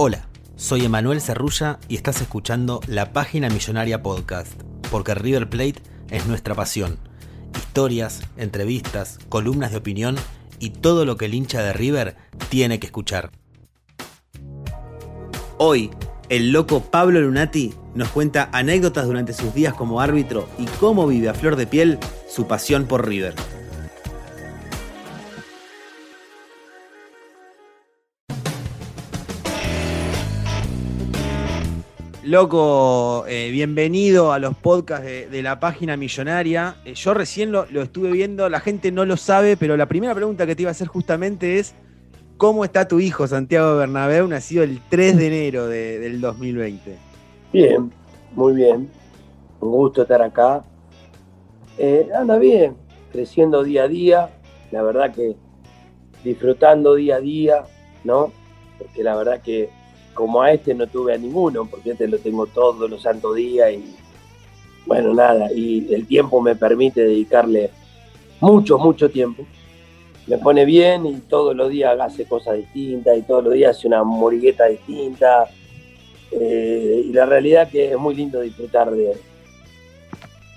Hola, soy Emanuel Cerrulla y estás escuchando la Página Millonaria Podcast, porque River Plate es nuestra pasión. Historias, entrevistas, columnas de opinión y todo lo que el hincha de River tiene que escuchar. Hoy, el loco Pablo Lunati nos cuenta anécdotas durante sus días como árbitro y cómo vive a flor de piel su pasión por River. Loco, eh, bienvenido a los podcasts de, la página millonaria. Eh, yo recién lo, lo estuve viendo, la gente no lo sabe, pero la primera pregunta que te iba a hacer justamente es, ¿cómo está tu hijo Santiago Bernabéu, nacido el 3 de enero de- del 2020? Bien, muy bien. Un gusto estar acá. Eh, anda bien, creciendo día a día. La verdad que disfrutando día a día, ¿no? Porque la verdad que como a este no tuve a ninguno, porque este lo tengo todos los santos días y bueno, nada. Y el tiempo me permite dedicarle mucho, mucho tiempo. Me pone bien y todos los días hace cosas distintas y todos los días hace una morigueta distinta. Eh, y la realidad que es muy lindo disfrutar de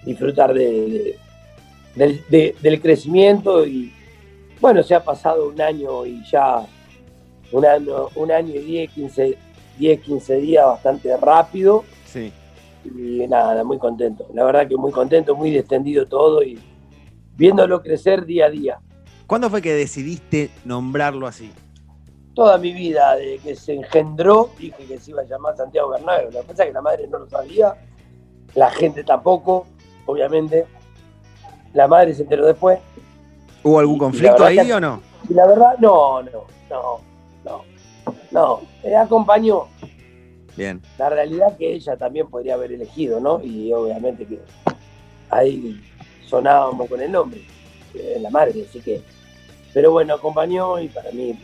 disfrutar de, de- del, de- del crecimiento y bueno se ha pasado un año y ya un año un año y 10 15 10 15 días bastante rápido Sí. y nada muy contento la verdad que muy contento muy distendido todo y viéndolo crecer día a día ¿Cuándo fue que decidiste nombrarlo así? toda mi vida, de que se engendró, dije que se iba a llamar Santiago Bernabéu. Lo que pasa es que la madre no lo sabía, la gente tampoco, obviamente. La madre se enteró después. ¿Hubo algún conflicto ahí que- o no? La verdad, no, no, no, no, no. Eh, acompañó. Bien. La realidad que ella también podría haber elegido, ¿no? Y obviamente que ahí sonábamos con el nombre, es la madre, así que. Pero bueno, acompañó y para mí,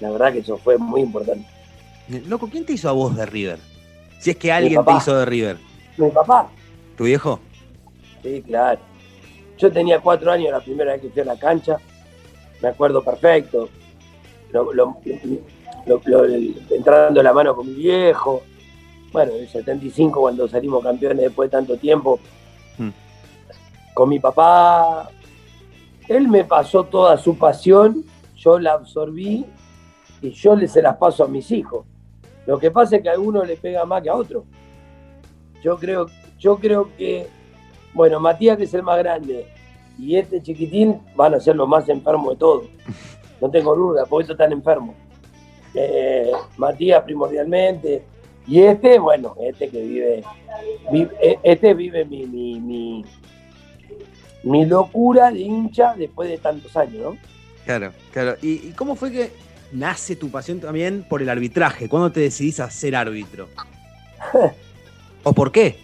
la verdad que eso fue muy importante. Loco, ¿quién te hizo a vos de River? Si es que alguien te hizo de River. Mi papá, ¿Tu viejo? Sí, claro. Yo tenía cuatro años la primera vez que fui a la cancha, me acuerdo perfecto. Lo- lo- lo- lo- entrando la mano con mi viejo. Bueno, en el 75 cuando salimos campeones después de tanto tiempo, Mm. con mi papá. Él me pasó toda su pasión, yo la absorbí y yo le se las paso a mis hijos. Lo que pasa es que a uno le pega más que a otro. Yo creo, yo creo que bueno, Matías, que es el más grande, y este chiquitín van a ser los más enfermos de todos. No tengo duda, porque estos están enfermos. Eh, Matías primordialmente, y este, bueno, este que vive, vi- eh, este vive mi, mi, mi, mi locura de hincha después de tantos años, ¿no? Claro, claro. ¿Y, y cómo fue que nace tu pasión también por el arbitraje? ¿Cuándo te decidís a ser árbitro? ¿O por qué?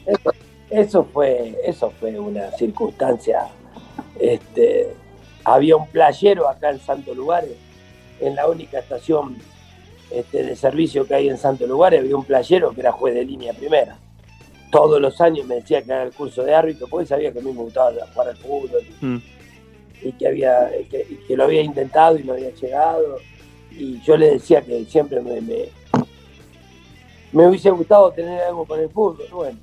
Eso fue, eso fue una circunstancia. Este, había un playero acá en Santo Lugares, en la única estación este, de servicio que hay en Santo Lugares, había un playero que era juez de línea primera. Todos los años me decía que haga el curso de árbitro, porque sabía que a mí me gustaba jugar al fútbol Mm. y que, había, que, y que lo había intentado y no había llegado. Y yo le decía que siempre me, me, me hubiese gustado tener algo con el fútbol. Bueno,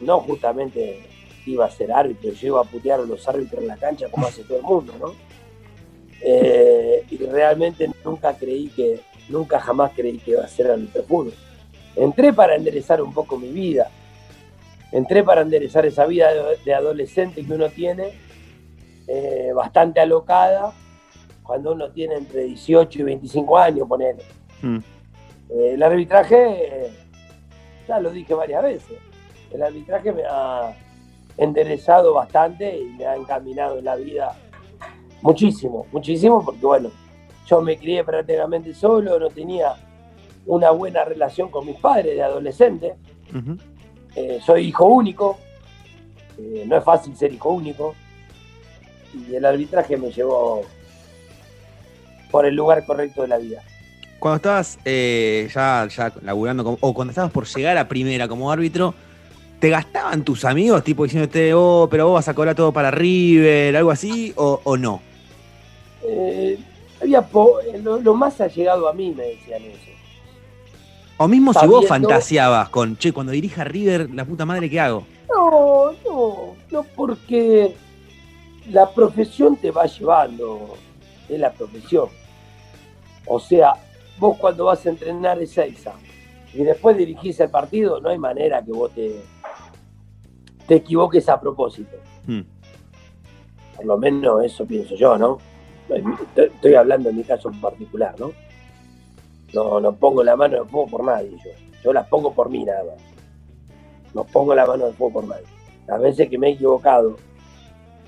no justamente iba a ser árbitro, yo iba a putear a los árbitros en la cancha como hace todo el mundo, ¿no? Eh, y realmente nunca creí que, nunca jamás creí que iba a ser árbitro de fútbol. Entré para enderezar un poco mi vida. Entré para enderezar esa vida de, adolescente que uno tiene, eh, bastante alocada, cuando uno tiene entre 18 y 25 años, poner. Mm. Eh, el arbitraje, ya lo dije varias veces, el arbitraje me ha enderezado bastante y me ha encaminado en la vida muchísimo, muchísimo, porque bueno, yo me crié prácticamente solo, no tenía una buena relación con mis padres de adolescente. Eh, soy hijo único, eh, no es fácil ser hijo único, y el arbitraje me llevó por el lugar correcto de la vida. Cuando estabas eh, ya, ya laburando, o cuando estabas por llegar a primera como árbitro, ¿te gastaban tus amigos, tipo diciéndote, oh, pero vos vas a cobrar todo para River, algo así, o, no? Había lo, lo, más allegado a mí me decían eso. O mismo si vos fantaseabas con, che, cuando dirija River, la puta madre, ¿qué hago? No, no, no, porque la profesión te va llevando, es la profesión. O sea, vos cuando vas a entrenar es Seiza y después dirigís el partido, no hay manera que vos te, te equivoques a propósito. Hmm. Por lo menos eso pienso yo, ¿no? Estoy hablando en mi caso en particular, ¿no? No, no pongo la mano de fuego por nadie yo. Yo las pongo por mí nada más. No pongo la mano de fuego por nadie. Las veces que me he equivocado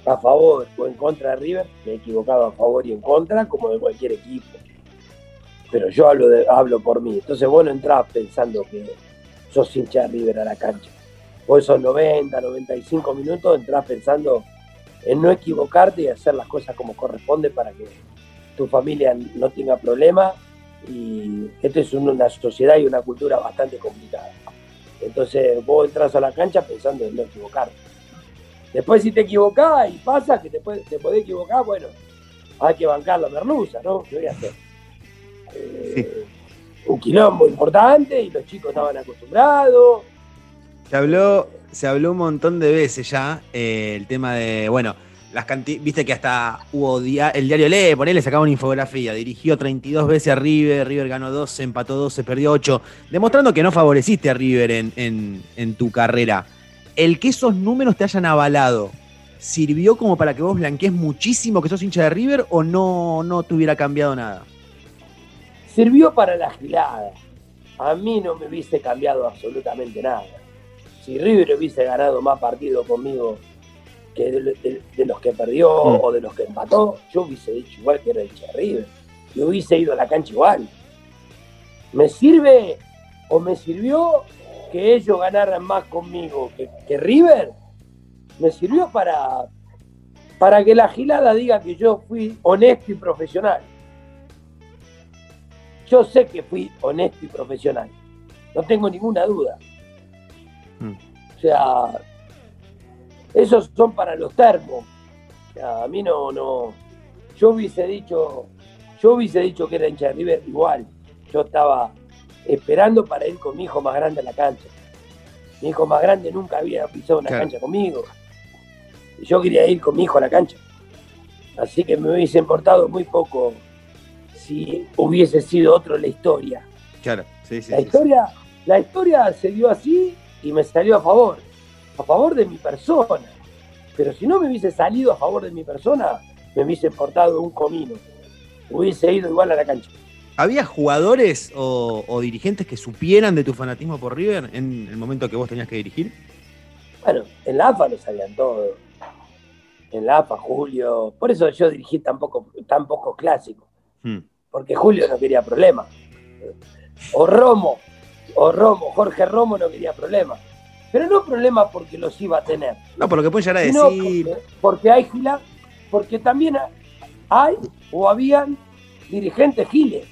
a favor o en contra de River, me he equivocado a favor y en contra, como de cualquier equipo. Pero yo hablo, hablo por mí. Entonces vos no entrás pensando que sos hincha de River a la cancha. Vos esos 90, 95 minutos entrás pensando en no equivocarte y hacer las cosas como corresponde para que tu familia no tenga problemas y esta es una sociedad y una cultura bastante complicada. Entonces vos entras a la cancha pensando en no equivocarte. Después si te equivocás y pasa que te, te podés equivocar, bueno, hay que bancar la merluza, ¿no? ¿Qué voy a hacer? Eh, un quilombo importante y los chicos estaban acostumbrados. Se habló, se habló un montón de veces ya eh, el tema de, bueno, las viste que hasta hubo el diario Lee, por él le sacaba una infografía, dirigió 32 veces a River, River ganó 12, empató 12, perdió 8, demostrando que no favoreciste a River en, tu carrera. El que esos números te hayan avalado, ¿sirvió como para que vos blanquees muchísimo que sos hincha de River o no, no te hubiera cambiado nada? Sirvió para la gilada. A mí no me hubiese cambiado absolutamente nada. Si River hubiese ganado más partidos conmigo que de, los que perdió mm. o de los que empató, yo hubiese dicho igual que era el River. Yo hubiese ido a la cancha igual. ¿Me sirve o me sirvió que ellos ganaran más conmigo que, River? Me sirvió para, para que la gilada diga que yo fui honesto y profesional. Yo sé que fui honesto y profesional. No tengo ninguna duda. Mm. O sea, esos son para los termos. a mí no, no. Yo hubiese dicho, yo hubiese dicho que era hincha de River igual. Yo estaba esperando para ir con mi hijo más grande a la cancha. Mi hijo más grande nunca había pisado una cancha conmigo. Y yo quería ir con mi hijo a la cancha. Así que me hubiese importado muy poco si hubiese sido otro la historia. Claro, sí, sí. La historia, la historia se dio así y me salió a favor a favor de mi persona. Pero si no me hubiese salido a favor de mi persona, me hubiese portado un comino. Hubiese ido igual a la cancha. ¿Había jugadores o, dirigentes que supieran de tu fanatismo por River en el momento que vos tenías que dirigir? Bueno, en la AFA lo sabían todo. En la AFA, Julio. Por eso yo dirigí tan poco, tan. Hmm. Porque Julio no quería problemas. O Romo, o Romo, Jorge Romo no quería problemas. Pero no problema porque los iba a tener. No, por lo que puede llegar a decir. Porque, hay gilas, porque también hay o habían dirigentes giles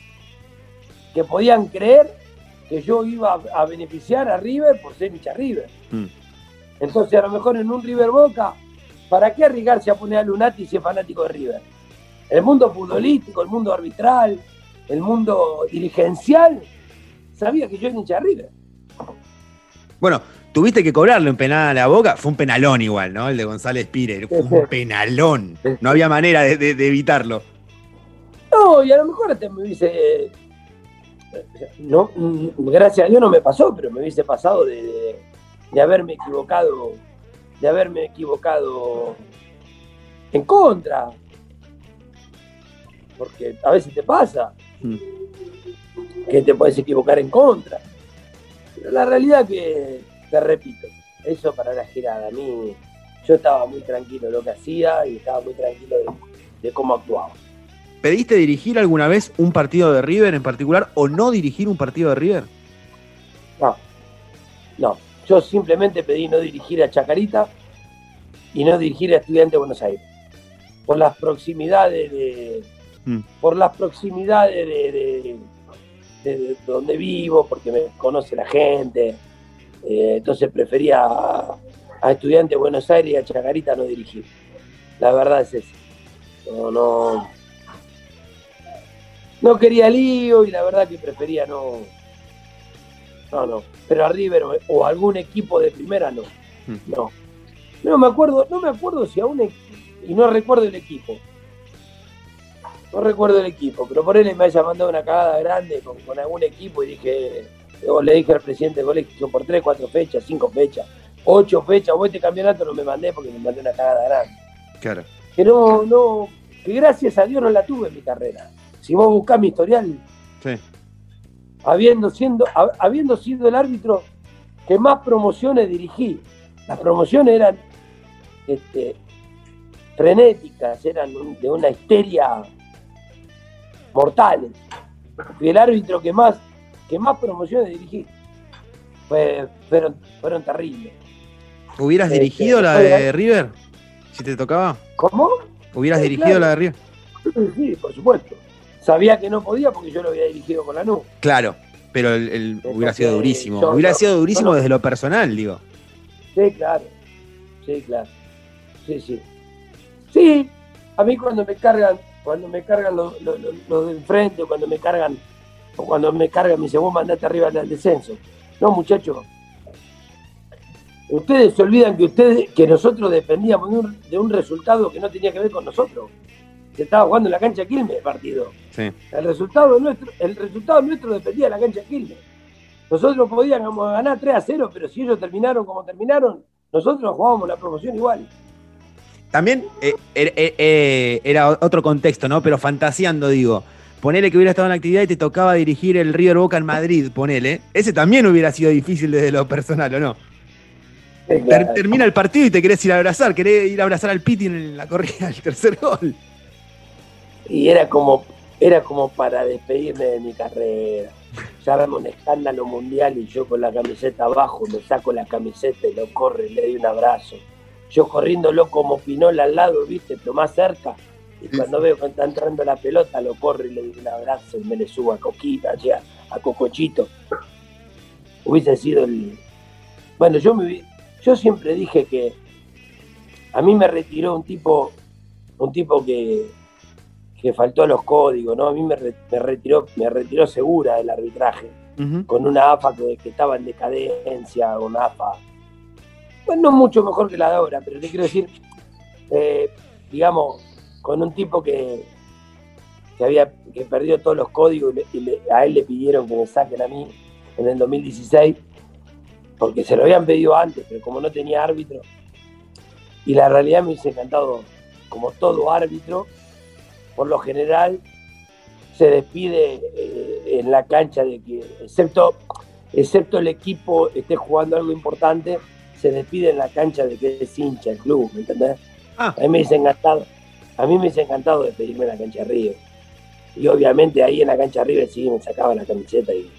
que podían creer que yo iba a beneficiar a River por ser hincha River. Mm. Entonces, a lo mejor en un River Boca, ¿para qué arriesgarse a poner a Lunati si es fanático de River? El mundo futbolístico, el mundo arbitral, el mundo dirigencial, sabía que yo era hincha River. Bueno, tuviste que cobrarle un penal a la boca. Fue un penalón igual, ¿no? El de González Pire. Fue un penalón. No había manera de, evitarlo. No, y a lo mejor hasta me hubiese. no, gracias a Dios no me pasó, pero me hubiese pasado de, de, haberme equivocado, de haberme equivocado en contra. Porque a veces te pasa mm. Que te puedes equivocar en contra. Pero la realidad que, te repito, eso para la girada. A mí, yo estaba muy tranquilo de lo que hacía y estaba muy tranquilo de cómo actuaba. ¿Pediste dirigir alguna vez un partido de River en particular o no dirigir un partido de River? No, no. Yo simplemente pedí no dirigir a Chacarita y no dirigir a Estudiantes de Buenos Aires. Por las proximidades de. Mm. Por las proximidades de, de, donde vivo, porque me conoce la gente. Eh, entonces prefería a, a Estudiantes de Buenos Aires y a Chacarita no dirigir. La verdad es esa. No, no no quería lío y la verdad que prefería no. No, no. Pero a River o, algún equipo de primera no. Hmm. No. No me acuerdo, no me acuerdo si aún y no recuerdo el equipo. No recuerdo el equipo, pero por él me haya mandado una cagada grande con, algún equipo y dije, le dije al presidente del colegio por tres, cuatro fechas, cinco fechas, ocho fechas, o este campeonato no me mandé porque me mandé una cagada grande. Claro. Que no, no, que gracias a Dios no la tuve en mi carrera si vos buscás mi historial, habiendo, siendo, habiendo sido el árbitro que más promociones dirigí, las promociones eran este, frenéticas, eran de una histeria mortales. Fui el árbitro que más, que más promociones dirigí. fueron, fueron terribles. ¿Hubieras este, dirigido la de River? Si te tocaba. ¿Cómo? ¿Hubieras dirigido la de River? Sí, por supuesto. Sabía que no podía porque yo lo había dirigido con la NU. Claro, pero el, hubiera sido durísimo. hubiera sido durísimo desde lo personal, digo. Sí, claro. Sí, claro. Sí, sí. Sí, a mí cuando me cargan, cuando me cargan los, los, de enfrente, o cuando me cargan, o cuando me cargan, me dice, vos mandate arriba del descenso. No, muchachos. Ustedes se olvidan que ustedes, que nosotros dependíamos de un, de un resultado que no tenía que ver con nosotros se estaba jugando en la cancha Quilmes el partido. El, resultado nuestro, el resultado nuestro dependía de la cancha Quilmes. Nosotros podíamos ganar 3 a 0, pero si ellos terminaron como terminaron, nosotros jugábamos la promoción igual. También eh, er, eh, eh, era otro contexto, ¿no? Pero fantaseando, digo. Ponele que hubiera estado en la actividad y te tocaba dirigir el River Boca en Madrid, ponele. Ese también hubiera sido difícil desde lo personal, ¿o no? termina el partido y te querés ir a abrazar, querés ir a abrazar al Piti en la corrida del tercer gol y era como, era como para despedirme de mi carrera. Ya vemos un escándalo mundial y yo con la camiseta abajo me saco la camiseta y lo corre y le doy un abrazo. Yo corriéndolo como Pinola al lado, viste, pero más cerca. Y cuando veo que está entrando la pelota, lo corre y le doy un abrazo y me le subo a Coquita, ya, a Cocochito. Hubiese sido el. Bueno, yo me yo siempre dije que a mí me retiró un tipo, un tipo que, que faltó a los códigos, ¿no? A mí me, retiró, me retiró segura del arbitraje, con una AFA que, estaba en decadencia, una AFA, bueno, no mucho mejor que la de ahora, pero te quiero decir, eh, digamos, con un tipo que, que había que perdió todos los códigos y, a él le pidieron que me saquen a mí en el 2016, porque se lo habían pedido antes, pero como no tenía árbitro, y la realidad me hubiese encantado, como todo árbitro, por lo general se despide eh, en la cancha de que, excepto, excepto el equipo esté jugando algo importante, se despide en la cancha de que es hincha el club, ¿me entendés? Ah. A mí me dice encantado, a mí me dice encantado despedirme en la cancha de River. Y obviamente ahí en la cancha de River sí me sacaba la camiseta y,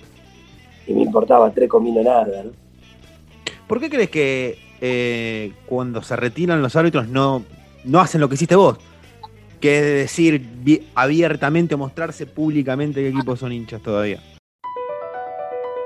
me importaba tres cominos nada, ¿no? ¿Por qué crees que eh, cuando se retiran los árbitros no, no hacen lo que hiciste vos? que es decir abiertamente mostrarse públicamente qué equipos son hinchas todavía.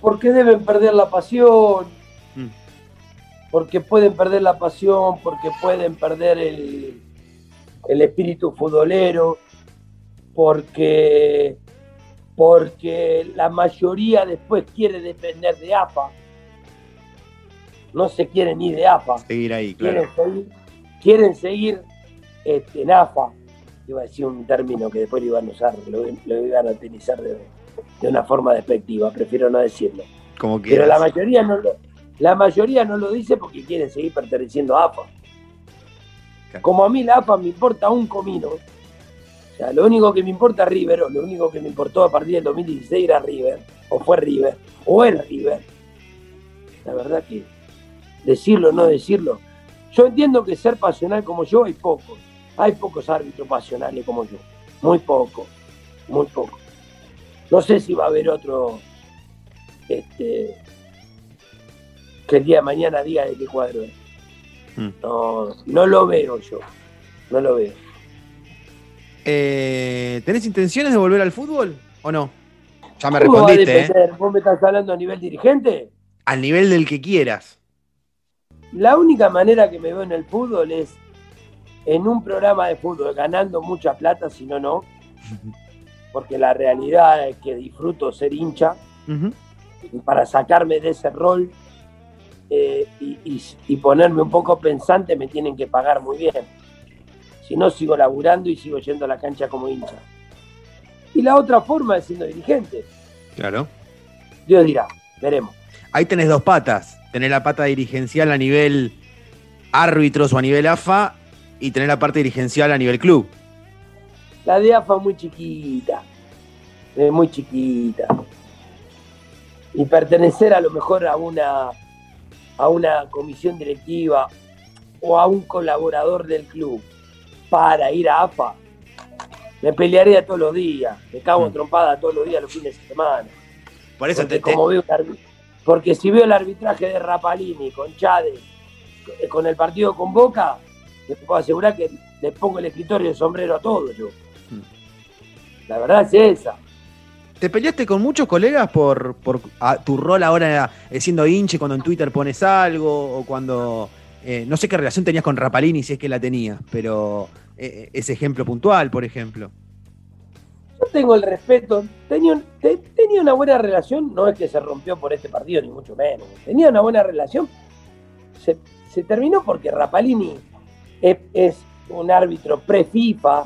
Porque deben perder la pasión, porque pueden perder la pasión, porque pueden perder el, el espíritu futbolero, porque, porque la mayoría después quiere depender de AFA. No se quieren ir de AFA. Seguir ahí, claro. Quieren seguir, quieren seguir este, en AFA. Iba a decir un término que después lo iban a usar, lo, lo iban a utilizar de, de una forma despectiva, prefiero no decirlo. Como Pero la mayoría no lo, la mayoría no lo dice porque quieren seguir perteneciendo a AFA. Como a mí la AFA me importa un comino. O sea, lo único que me importa River, o lo único que me importó a partir del 2016 era River, o fue River, o es River. La verdad que decirlo o no decirlo. Yo entiendo que ser pasional como yo hay pocos. Hay pocos árbitros pasionales como yo. Muy pocos. Muy pocos. No sé si va a haber otro este, que el día de mañana diga de qué cuadro es. Mm. No, no lo veo yo. No lo veo. Eh, ¿Tenés intenciones de volver al fútbol o no? Ya me ¿Cómo va a respondiste, ¿eh? ¿Vos me estás hablando a nivel dirigente? Al nivel del que quieras. La única manera que me veo en el fútbol es en un programa de fútbol ganando mucha plata, si no, no. Porque la realidad es que disfruto ser hincha. Y para sacarme de ese rol eh, y, y- y ponerme un poco pensante me tienen que pagar muy bien. Si no, sigo laburando y sigo yendo a la cancha como hincha. Y la otra forma es siendo dirigente. Claro. Dios dirá, veremos. Ahí tenés dos patas. Tenés la pata dirigencial a nivel árbitros o a nivel AFA y tenés la parte dirigencial a nivel club. La de AFA es muy chiquita. Es muy chiquita. Y pertenecer a lo mejor a una, a una comisión directiva o a un colaborador del club para ir a AFA, me pelearía todos los días. Me cago en trompada todos los días los fines de semana. Por eso Porque, te, te- como veo el porque si veo el arbitraje de Rapalini con Chade, eh, con el partido con Boca, te puedo asegurar que le pongo el escritorio de sombrero a todos yo. La verdad es esa. ¿Te peleaste con muchos colegas por, por a- tu rol ahora eh, siendo hinche cuando en Twitter pones algo o cuando... eh, no sé qué relación tenías con Rapalini si es que la tenías, pero eh, ese ejemplo puntual, por ejemplo. Yo tengo el respeto. Tenía, un- te- tenía una buena relación, no es que se rompió por este partido, ni mucho menos. Tenía una buena relación. Se, se terminó porque Rapalini es, es un árbitro pre-FIFA,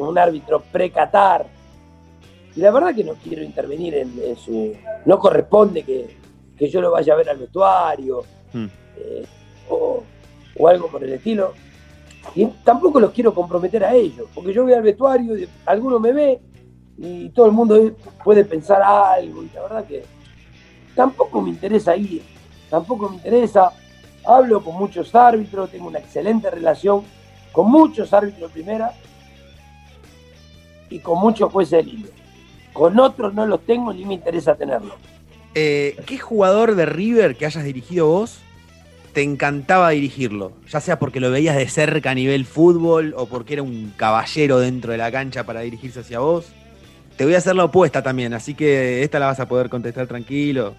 un árbitro pre-Qatar. Y la verdad que no quiero intervenir en, en su. No corresponde que, que yo lo vaya a ver al vestuario Hmm. eh, o, o algo por el estilo. Y tampoco los quiero comprometer a ellos, porque yo voy al vestuario, y alguno me ve y todo el mundo puede pensar algo, y la verdad que tampoco me interesa ir, tampoco me interesa. Hablo con muchos árbitros, tengo una excelente relación con muchos árbitros de primera y con muchos de línea. Con otros no los tengo ni me interesa tenerlos. Eh, ¿Qué jugador de River que hayas dirigido vos te encantaba dirigirlo? Ya sea porque lo veías de cerca a nivel fútbol o porque era un caballero dentro de la cancha para dirigirse hacia vos. Te voy a hacer la opuesta también, así que esta la vas a poder contestar tranquilo.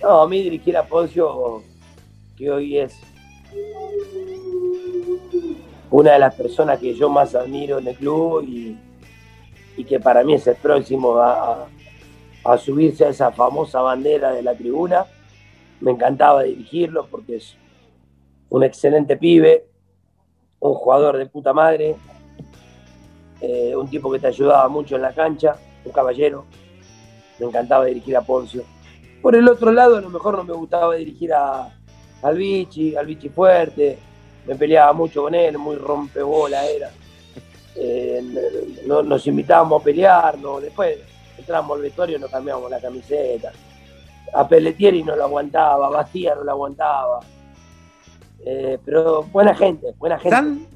No, a mí dirigir a Poncio, que hoy es una de las personas que yo más admiro en el club y, y que para mí es el próximo a, a, subirse a esa famosa bandera de la tribuna. Me encantaba dirigirlo porque es un excelente pibe, un jugador de puta madre, eh, un tipo que te ayudaba mucho en la cancha, un caballero. Me encantaba dirigir a Poncio. Por el otro lado, a lo mejor no me gustaba dirigir a, al Vichy, al Vichy fuerte, me peleaba mucho con él, muy rompebola era. Eh, nos invitábamos a pelearnos, después entramos al vestuario y nos cambiábamos la camiseta. A Pelletieri no lo aguantaba, a Bastía no lo aguantaba. Eh, pero buena gente, buena gente. ¿San?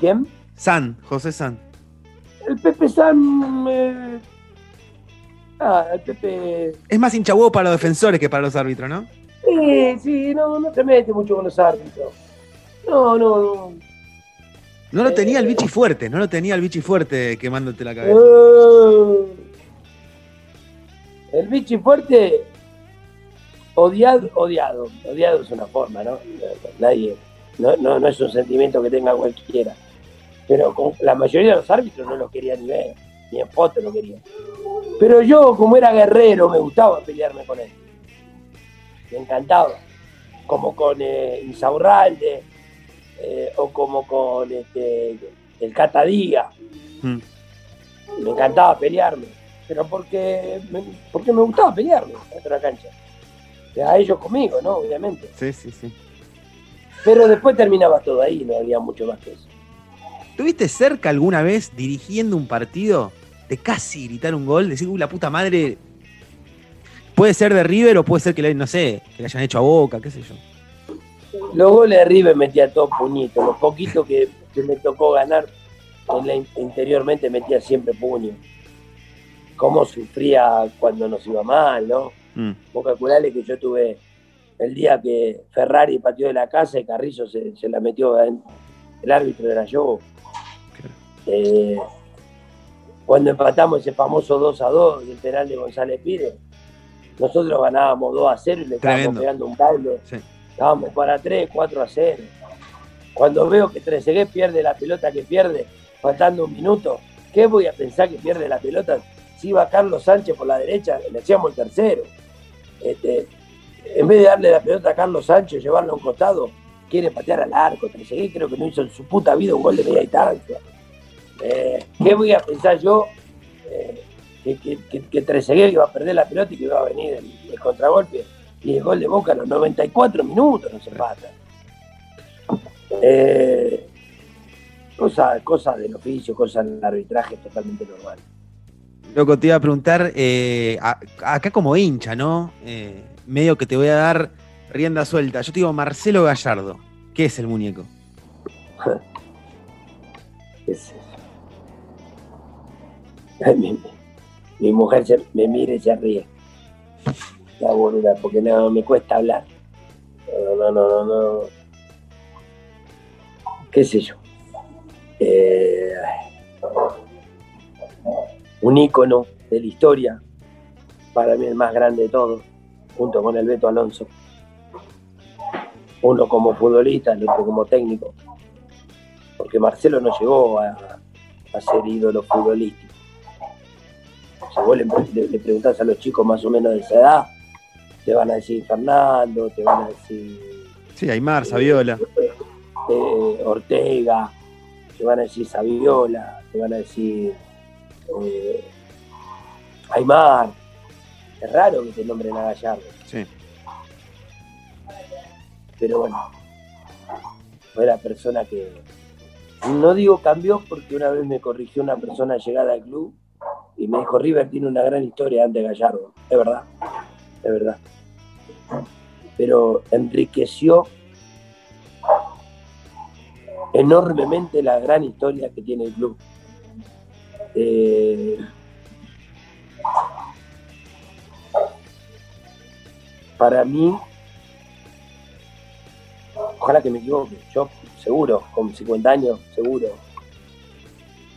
¿Quién? San, José San. El Pepe San. Eh, ah, el Pepe. Es más hinchabudo para los defensores que para los árbitros, ¿no? Sí, sí, no, no te metes mucho con los árbitros. No, no, no. No lo tenía el eh, bichi fuerte, no lo tenía el bichi fuerte quemándote la cabeza. Uh, el bichi fuerte, odiado, odiado. Odiado es una forma, ¿no? Nadie, no, no, no es un sentimiento que tenga cualquiera. Pero con la mayoría de los árbitros no lo quería ni ver, ni en foto lo quería. Pero yo, como era guerrero, me gustaba pelearme con él. Me encantaba. Como con eh, Insaurralde, eh, o como con este, el Catadía. Mm. Me encantaba pelearme, pero porque me, porque me gustaba pelearme en la cancha. A ellos conmigo, ¿no? Obviamente. Sí, sí, sí. Pero después terminaba todo ahí, no había mucho más que eso. ¿Tuviste cerca alguna vez dirigiendo un partido de casi gritar un gol? Decir, uy, la puta madre. Puede ser de River o puede ser que le, no sé, que le hayan hecho a boca, qué sé yo. Los goles de River metía todo puñito. Los poquitos que, me tocó ganar interiormente metía siempre puño. Cómo sufría cuando nos iba mal, ¿no? Mm. Vos calculale que yo tuve el día que Ferrari pateó de la casa y Carrillo se, la metió en, el árbitro era yo. Eh, cuando empatamos ese famoso 2 a 2 el penal de González Pires, nosotros ganábamos 2 a 0 y le estábamos pegando un cable. Estábamos para 3, 4 a 0. Cuando veo que Trezeguet pierde la pelota que pierde, faltando un minuto, ¿qué voy a pensar que pierde la pelota? Si iba Carlos Sánchez por la derecha, le hacíamos el tercero. Este, en vez de darle la pelota a Carlos Sánchez, llevarlo a un costado, quiere patear al arco. Trezeguet creo que no hizo en su puta vida un gol de media distancia. Eh, ¿Qué voy a pensar yo? Eh, que, que, que, iba a perder la pelota y que iba a venir el contragolpe y el gol de Boca a los 94 minutos no se pasa. Eh, cosa, cosa del oficio, cosa del arbitraje totalmente normal. Loco, te iba a preguntar, eh, acá como hincha, ¿no? Eh, medio que te voy a dar rienda suelta. Yo te digo Marcelo Gallardo. ¿Qué es el muñeco? ¿Qué es eso? mi, mi, mujer me mira y se ríe la porque no me cuesta hablar. No, no, no, no, ¿Qué sé yo? Eh, un ícono de la historia, para mí el más grande de todos, junto con el Beto Alonso. Uno como futbolista, el otro como técnico. Porque Marcelo no llegó a, ser ídolo futbolístico. Si vos le, le preguntás a los chicos más o menos de esa edad, te van a decir Fernando, te van a decir. Sí, Aymar, Saviola. Eh, Ortega, te van a decir Saviola, te van a decir eh, Aymar. Es raro que te nombren a Gallardo. Sí. Pero bueno, fue la persona que. No digo cambió porque una vez me corrigió una persona llegada al club y me dijo River tiene una gran historia antes de Gallardo. Es verdad, es verdad pero enriqueció enormemente la gran historia que tiene el club. Eh, para mí, ojalá que me equivoque, yo seguro, con 50 años, seguro,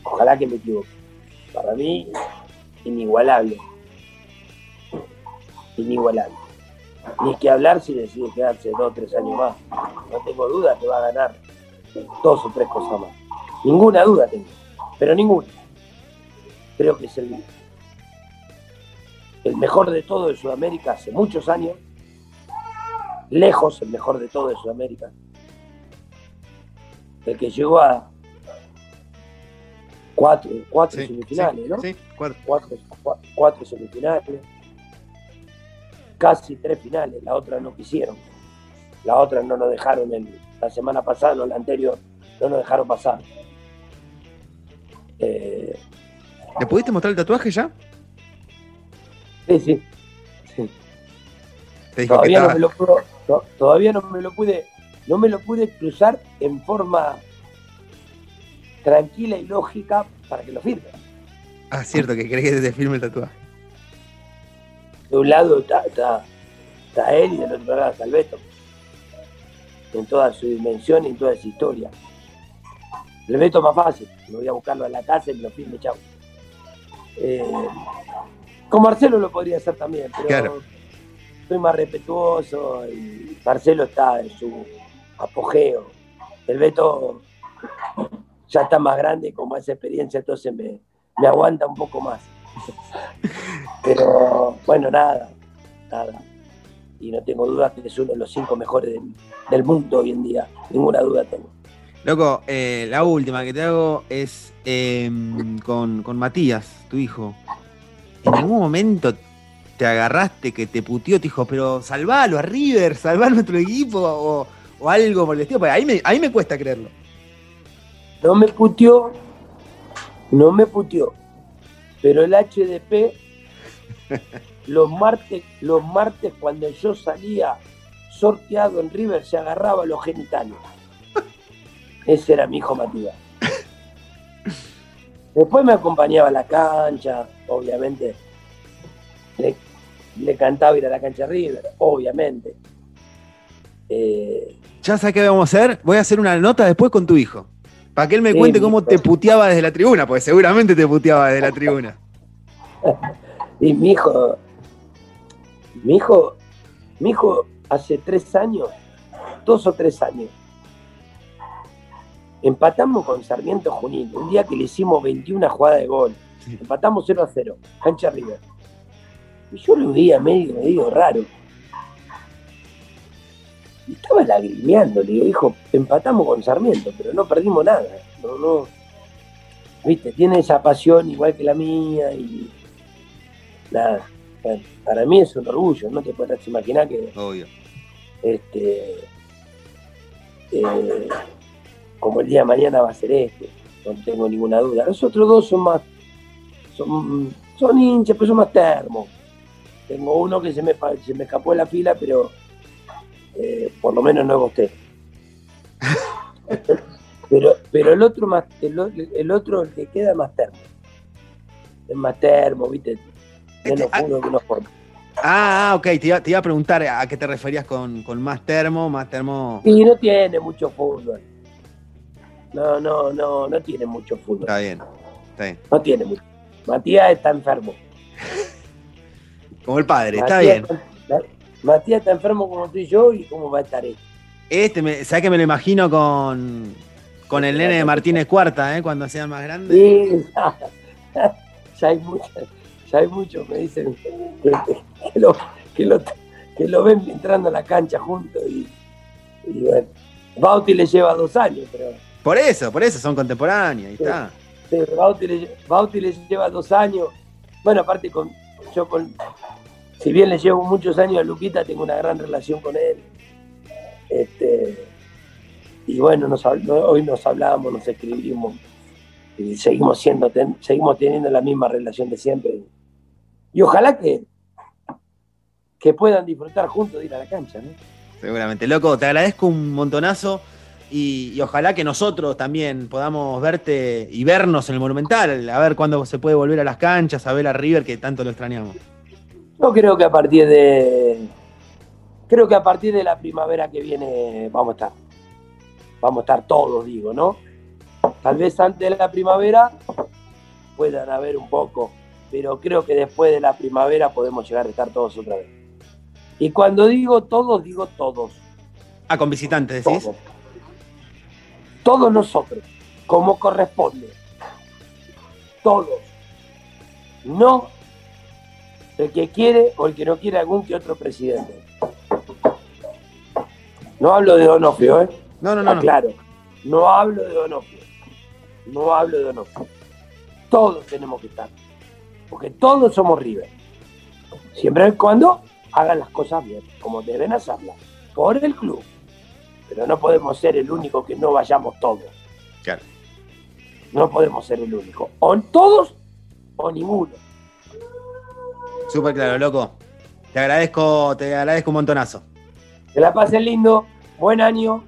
ojalá que me equivoque. Para mí, inigualable. Inigualable. Ni que hablar si decide quedarse dos o tres años más. No tengo duda que va a ganar dos o tres cosas más. Ninguna duda tengo, pero ninguna. Creo que es el, el mejor de todo de Sudamérica hace muchos años. Lejos el mejor de todo de Sudamérica. El que llegó a cuatro, cuatro Sí, semifinales, sí, ¿no? sí, cuatro. cuatro, cua- cuatro semifinales, casi tres finales, la otra no quisieron, la otra no nos dejaron, en, la semana pasada, no la anterior, no nos dejaron pasar. Eh, ¿Le pudiste mostrar el tatuaje ya? sí, sí, sí. Te dijo que Todavía no me lo puedo, to- todavía no me lo pude, no me lo pude cruzar en forma tranquila y lógica para que lo firme. Ah, cierto, que crees que te filme el tatuaje. De un lado está, está, está él y del otro lado está el Beto. En toda su dimensión y en toda su historia. El Beto es más fácil, me voy a buscarlo a la casa y me lo firme, chau. Eh, con Marcelo lo podría hacer también, pero Claro. soy más respetuoso y Marcelo está en su apogeo. El Beto ya está más grande, con más experiencia, entonces me, me aguanta un poco más. Pero bueno, nada, nada. Y no tengo duda que es uno de los cinco mejores del, del mundo hoy en día. Ninguna duda tengo. Loco, eh, la última que te hago es eh, con, con Matías, tu hijo. ¿En algún momento te agarraste que te puteó, te dijo, pero salvalo a River, salvá a nuestro equipo o, o algo por el estilo? Porque ahí me, ahí me cuesta creerlo. No me puteó, no me puteó. Pero el HDP, los martes, los martes cuando yo salía sorteado en River, se agarraba los genitales. Ese era mi hijo Matías. Después me acompañaba a la cancha, obviamente. Le, le cantaba ir a la cancha River, obviamente. Eh, Ya sabes qué vamos a hacer. Voy a hacer una nota después con tu hijo. Para que él me cuente cómo te puteaba desde la tribuna, porque seguramente te puteaba desde la tribuna. Y mi hijo, mi hijo, mi hijo hace tres años, dos o tres años, empatamos con Sarmiento Junín, un día que le hicimos 21 jugadas de gol. Sí. Empatamos 0 a 0, cancha River. Y yo lo veía medio, medio raro. Y estaba lagrimeando, le digo, hijo, empatamos con Sarmiento, pero no perdimos nada. No, no. Viste, tiene esa pasión igual que la mía y nada. Bueno, para mí es un orgullo, no te puedes imaginar que Obvio. este eh, como el día de mañana va a ser este, no tengo ninguna duda. Los otros dos son más, son, son hinchas, pero son más termos. Tengo uno que se me, se me escapó de la fila, pero eh, por lo menos no es usted. pero, pero el otro más, el, el otro el que queda más termo. Es más termo, viste, menos Este, ah- puro que unos por Ah, ah, ok. Te iba, te iba a preguntar a qué te referías con, con más termo, más termo. Y no tiene mucho fútbol. No, no, no, no tiene mucho fútbol. Está bien. Está bien. No tiene mucho. Matías está enfermo. Como el padre, está bien. está- Matías está enfermo como tú y yo y cómo va a estar él. Este, me, ¿sabes que me lo imagino con, con el nene de Martínez Cuarta, eh? Cuando sean más grandes? Sí, ya, ya hay muchos, ya hay muchos me dicen que, que lo, que, lo, que lo ven entrando a la cancha juntos y, y bueno. Bauti le lleva dos años, pero Por eso, por eso, son contemporáneos, ahí está. Sí, Bauti le, Bauti le lleva dos años. Bueno, aparte con yo con si bien le llevo muchos años a Luquita, tengo una gran relación con él. Este, y bueno, hoy nos hablamos, nos escribimos y seguimos siendo, seguimos teniendo la misma relación de siempre. Y ojalá que, que puedan disfrutar juntos de ir a la cancha, ¿no? Seguramente. Loco, te agradezco un montonazo y, y ojalá que nosotros también podamos verte y vernos en el Monumental, a ver cuándo se puede volver a las canchas, a ver a River que tanto lo extrañamos. Yo creo que a partir de creo que a partir de la primavera que viene vamos a estar. Vamos a estar todos, digo, ¿no? Tal vez antes de la primavera puedan haber un poco, pero creo que después de la primavera podemos llegar a estar todos otra vez. Y cuando digo todos, digo todos. Ah, con visitantes, decís. Todos, todos nosotros, como corresponde. Todos. No el que quiere o el que no quiere algún que otro presidente. No hablo de Donofrio, ¿eh? No, no, no. no. Claro. No hablo de Donofrio. No hablo de Donofrio. Todos tenemos que estar. Porque todos somos River. Siempre y cuando hagan las cosas bien, como deben hacerlas. Por el club. Pero no podemos ser el único que no vayamos todos. Claro. No podemos ser el único. O todos o ninguno. Súper claro, loco. Te agradezco, te agradezco un montonazo. Que la pasen lindo. Buen año.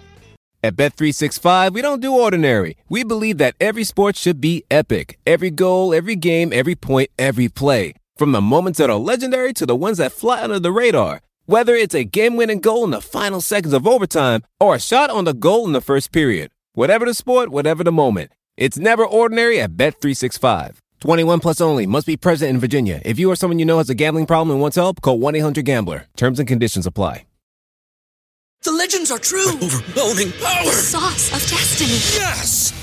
At Bet365, we don't do ordinary. We believe that every sport should be epic. Every goal, every game, every point, every play. From the moments that are legendary to the ones that fly under the radar. Whether it's a game-winning goal in the final seconds of overtime or a shot on the goal in the first period. Whatever the sport, whatever the moment. It's never ordinary at Bet365. 21 plus only. Must be present in Virginia. If you or someone you know has a gambling problem and wants help, call 1-800-GAMBLER. Terms and conditions apply. The legends are true. Overwhelming power! Sauce of destiny. Yes!